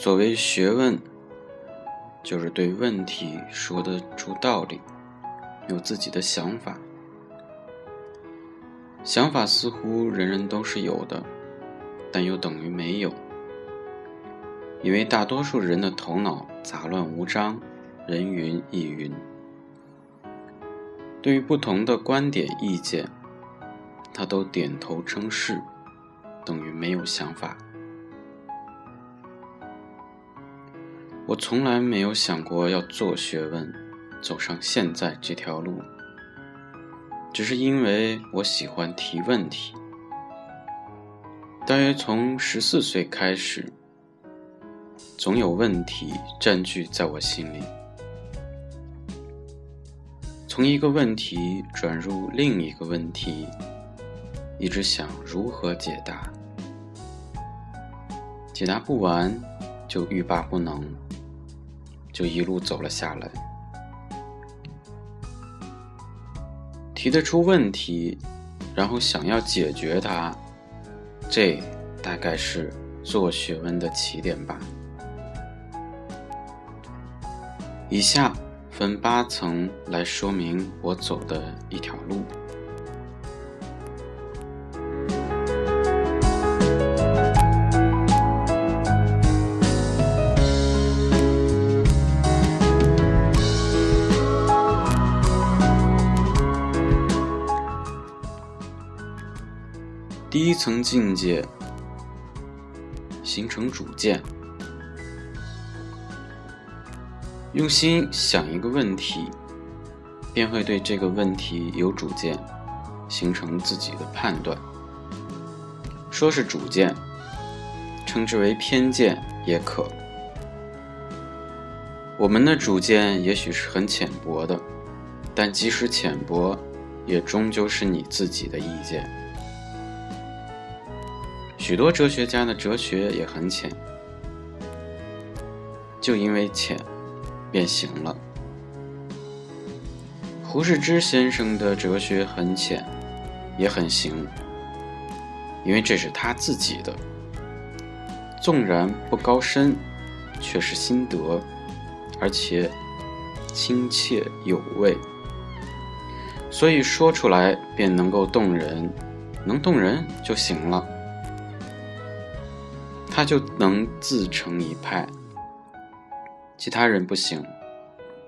所谓学问，就是对问题说得出道理，有自己的想法。想法似乎人人都是有的，但又等于没有，因为大多数人的头脑杂乱无章，人云亦云。对于不同的观点意见，他都点头称是，等于没有想法。我从来没有想过要做学问，走上现在这条路。只是因为我喜欢提问题。大约从十四岁开始，总有问题占据在我心里。从一个问题转入另一个问题，一直想如何解答，解答不完就欲罢不能，就一路走了下来。提得出问题，然后想要解决它，这大概是做学问的起点吧。以下分八层来说明我走的一条路。层境界，形成主见，用心想一个问题，便会对这个问题有主见，形成自己的判断。说是主见，称之为偏见也可。我们的主见也许是很浅薄的，但即使浅薄，也终究是你自己的意见。许多哲学家的哲学也很浅，就因为浅，便行了。胡适之先生的哲学很浅，也很行，因为这是他自己的，纵然不高深，却是心得，而且亲切有味，所以说出来便能够动人，能动人就行了。他就能自成一派，其他人不行，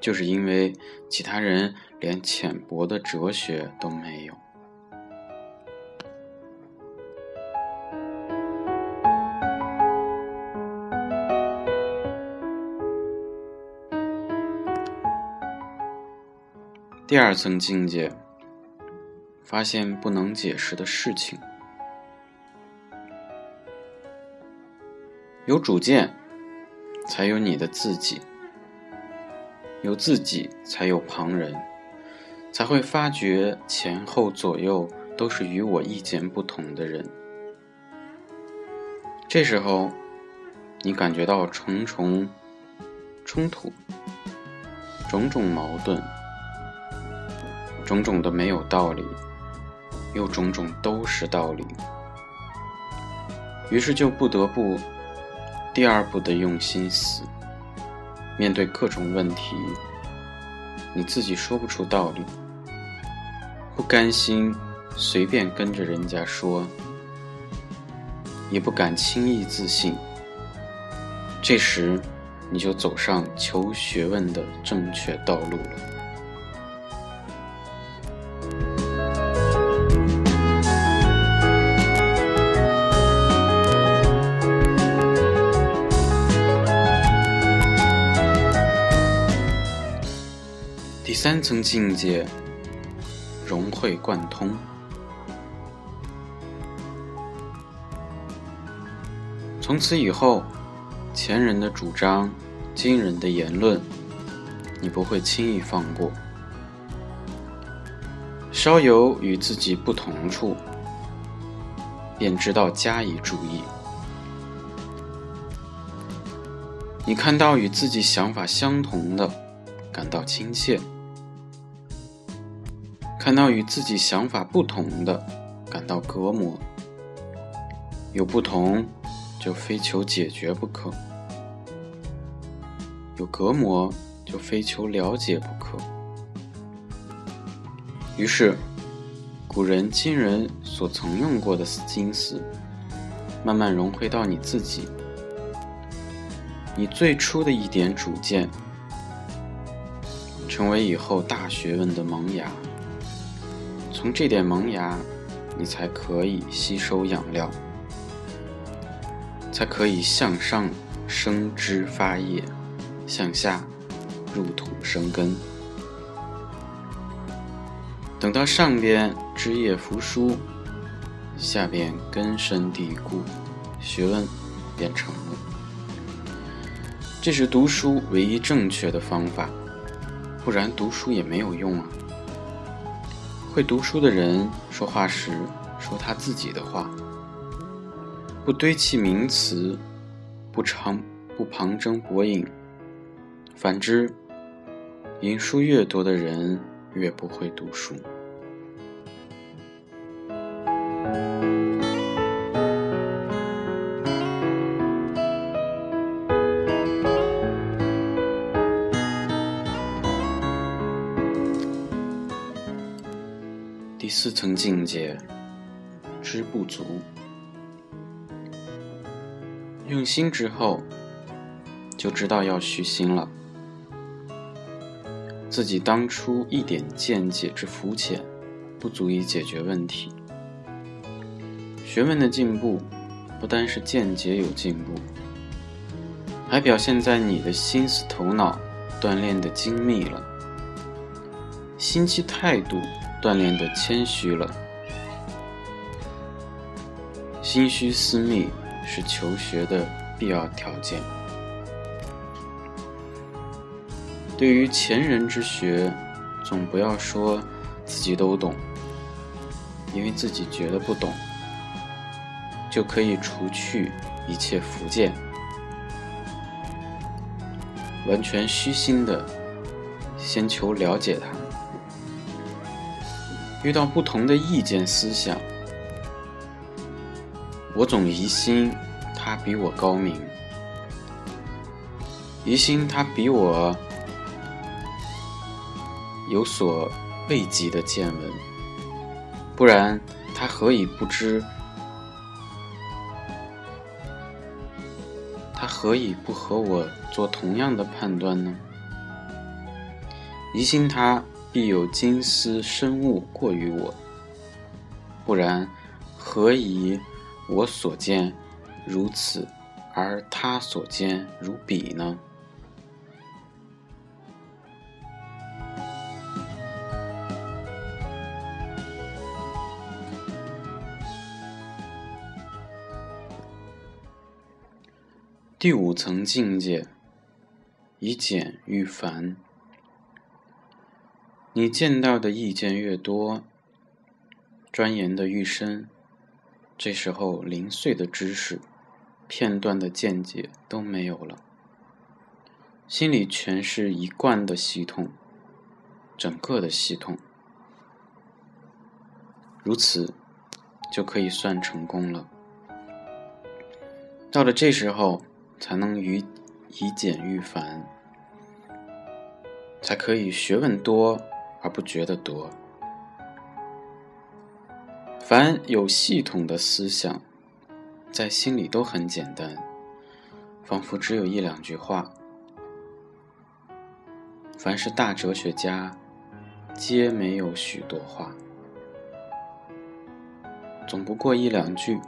就是因为其他人连浅薄的哲学都没有。第二层境界，发现不能解释的事情。有主见，才有你的自己；有自己，才有旁人，才会发觉前后左右都是与我意见不同的人。这时候，你感觉到重重冲突、种种矛盾、种种的没有道理，又种种都是道理，于是就不得不。第二步的用心思，面对各种问题，你自己说不出道理，不甘心随便跟着人家说，也不敢轻易自信。这时，你就走上求学问的正确道路了。三层境界，融会贯通。从此以后，前人的主张，今人的言论，你不会轻易放过。稍有与自己不同处，便知道加以注意。你看到与自己想法相同的，感到亲切。看到与自己想法不同的，感到隔膜；有不同，就非求解决不可，有隔膜，就非求了解不可。于是，古人今人所曾用过的心思，慢慢融汇到你自己。你最初的一点主见，成为以后大学问的萌芽。从这点萌芽，你才可以吸收养料，才可以向上生枝发叶，向下入土生根。等到上边枝叶扶疏，下边根深蒂固，学问便成了。这是读书唯一正确的方法，不然读书也没有用啊。会读书的人说话时说他自己的话，不堆砌名词，不长不旁征博引。反之，引书越多的人越不会读书。第四层境界，知不足。用心之后，就知道要虚心了。自己当初一点见解之肤浅，不足以解决问题。学问的进步，不单是见解有进步，还表现在你的心思头脑锻炼的精密了，心气态度。锻炼的谦虚了，心虚私密是求学的必要条件。对于前人之学，总不要说自己都懂，因为自己觉得不懂，就可以除去一切福见，完全虚心的先求了解它。遇到不同的意见思想，我总疑心他比我高明，疑心他比我有所未及的见闻，不然他何以不知？他何以不和我做同样的判断呢？疑心他。必有金丝深物过于我，不然何以我所见如此，而他所见如彼呢？第五层境界，以简驭繁。你见到的意见越多，钻研的愈深，这时候零碎的知识、片段的见解都没有了，心里全是一贯的系统，整个的系统，如此就可以算成功了。到了这时候，才能以以简驭繁，才可以学问多。而不觉得多。凡有系统的思想，在心里都很简单，仿佛只有一两句话。凡是大哲学家，皆没有许多话，总不过一两句。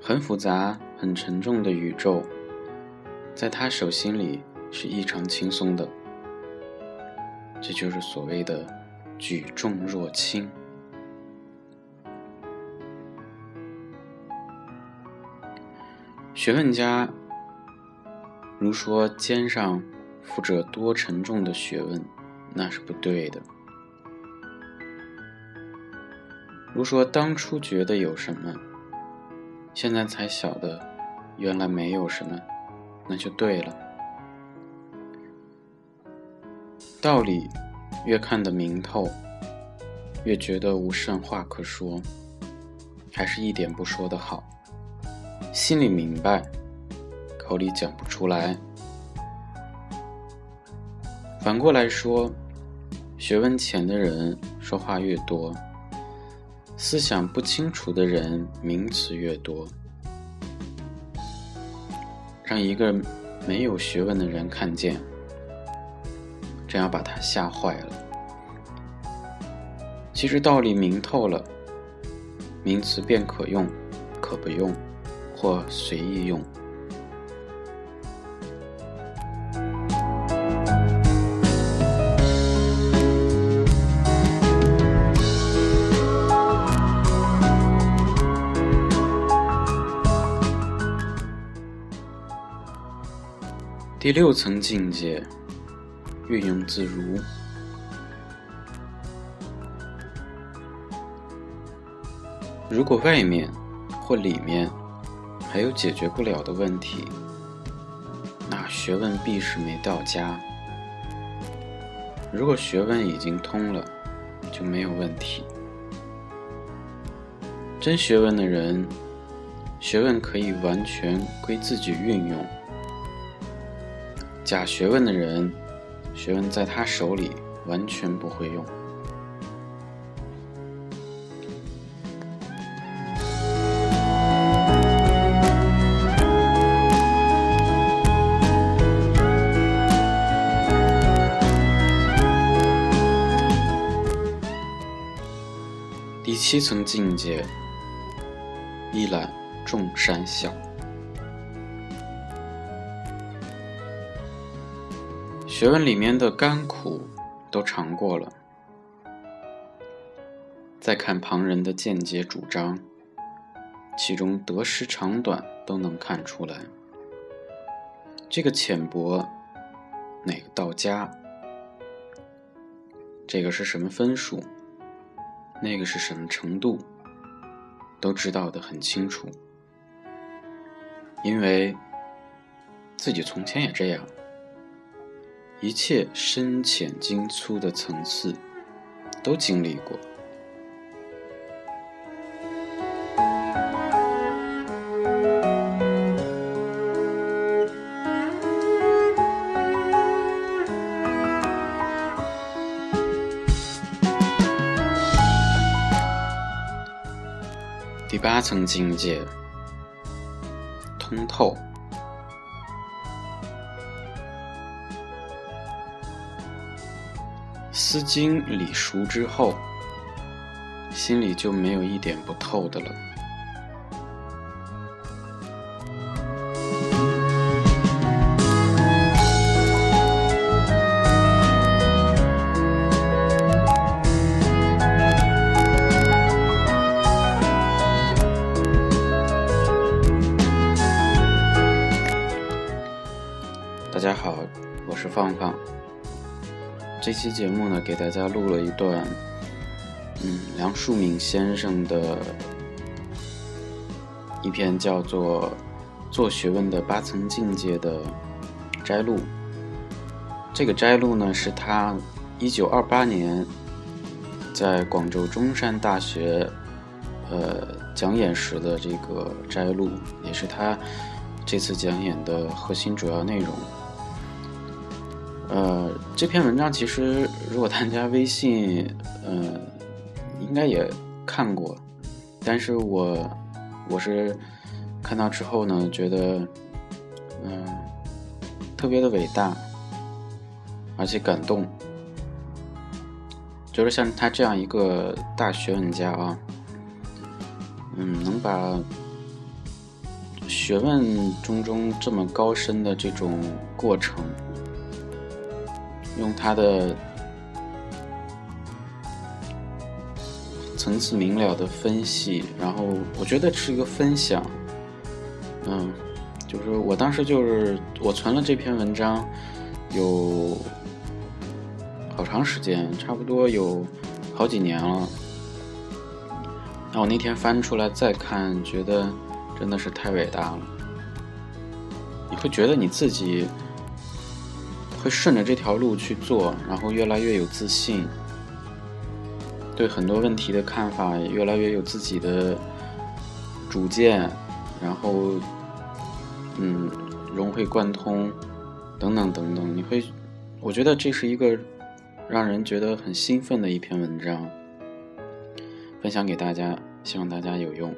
很复杂、很沉重的宇宙，在他手心里。是异常轻松的，这就是所谓的举重若轻。学问家如说肩上负着多沉重的学问，那是不对的。如说当初觉得有什么，现在才晓得原来没有什么，那就对了。道理越看得明透，越觉得无甚话可说，还是一点不说的好。心里明白，口里讲不出来。反过来说，学问浅的人说话越多，思想不清楚的人名词越多。让一个没有学问的人看见，真要把他吓坏了。其实道理明透了，名词便可用，可不用，或随意用。第六层境界，运用自如。如果外面或里面还有解决不了的问题，那学问必是没到家；如果学问已经通了，就没有问题。真学问的人，学问可以完全归自己运用。假学问的人，学问在他手里完全不会用。第七层境界，一览众山小。学问里面的甘苦都尝过了，再看旁人的见解主张，其中得失长短都能看出来。这个浅薄，哪个到家？这个是什么分数？那个是什么程度？都知道的很清楚，因为自己从前也这样。一切深浅精粗的层次，都经历过。第八层境界，通透。资金理熟之后，心里就没有一点不透的了。这期节目呢，给大家录了一段，嗯，梁漱溟先生的一篇叫做《做学问的八层境界》的摘录。这个摘录呢，是他一九二八年在广州中山大学呃讲演时的这个摘录，也是他这次讲演的核心主要内容。呃，这篇文章其实，如果大家微信，呃，应该也看过，但是我我是看到之后呢，觉得，嗯，特别的伟大，而且感动，就是像他这样一个大学问家啊，嗯，能把学问中中这么高深的这种过程。用他的层次明了的分析，然后我觉得是一个分享，嗯，就是我当时就是我存了这篇文章有好长时间，差不多有好几年了。那我那天翻出来再看，觉得真的是太伟大了。你会觉得你自己。会顺着这条路去做，然后越来越有自信，对很多问题的看法越来越有自己的主见，然后，嗯，融会贯通，等等等等，你会，我觉得这是一个让人觉得很兴奋的一篇文章，分享给大家，希望大家有用。